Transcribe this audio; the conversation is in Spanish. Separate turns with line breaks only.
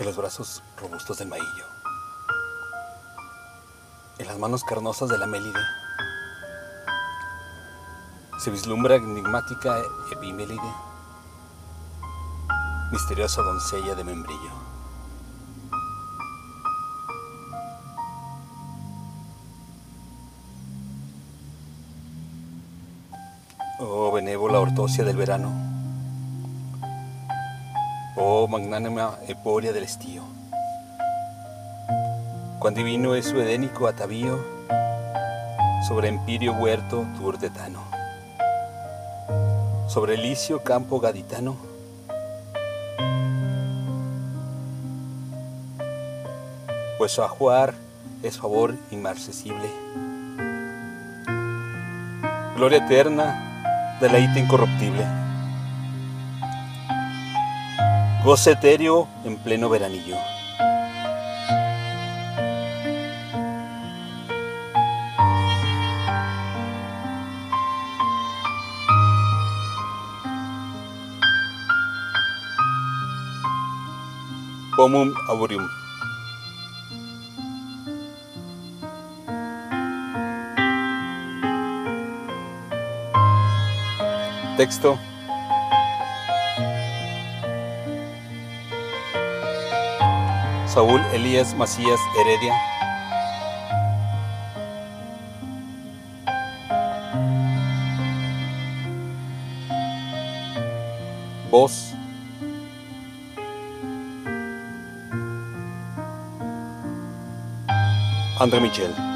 en los brazos robustos del maillo, en las manos carnosas de la mélide, se vislumbra enigmática epimélide, misteriosa doncella de membrillo. Oh benévola ortosia del verano, oh magnánima eporia del estío, cuán divino es su edénico atavío sobre empirio huerto turdetano, sobre licio campo gaditano, pues su ajuar es favor inmarcesible, gloria eterna deleite incorruptible. Goce etéreo en pleno veranillo. Pomum aurium. Texto. Saúl Elías Macías Heredia. Voz. André Michel.